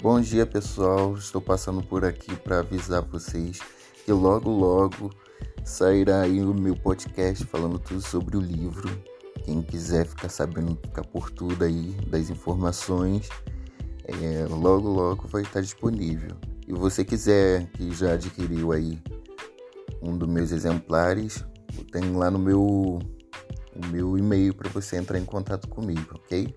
Bom dia, pessoal. Estou passando por aqui para avisar vocês que logo, logo sairá aí o meu podcast falando tudo sobre o livro. Quem quiser ficar sabendo, ficar por tudo aí das informações, é, logo, logo vai estar disponível. E você quiser que já adquiriu aí um dos meus exemplares, tem lá no meu o meu e-mail para você entrar em contato comigo, ok?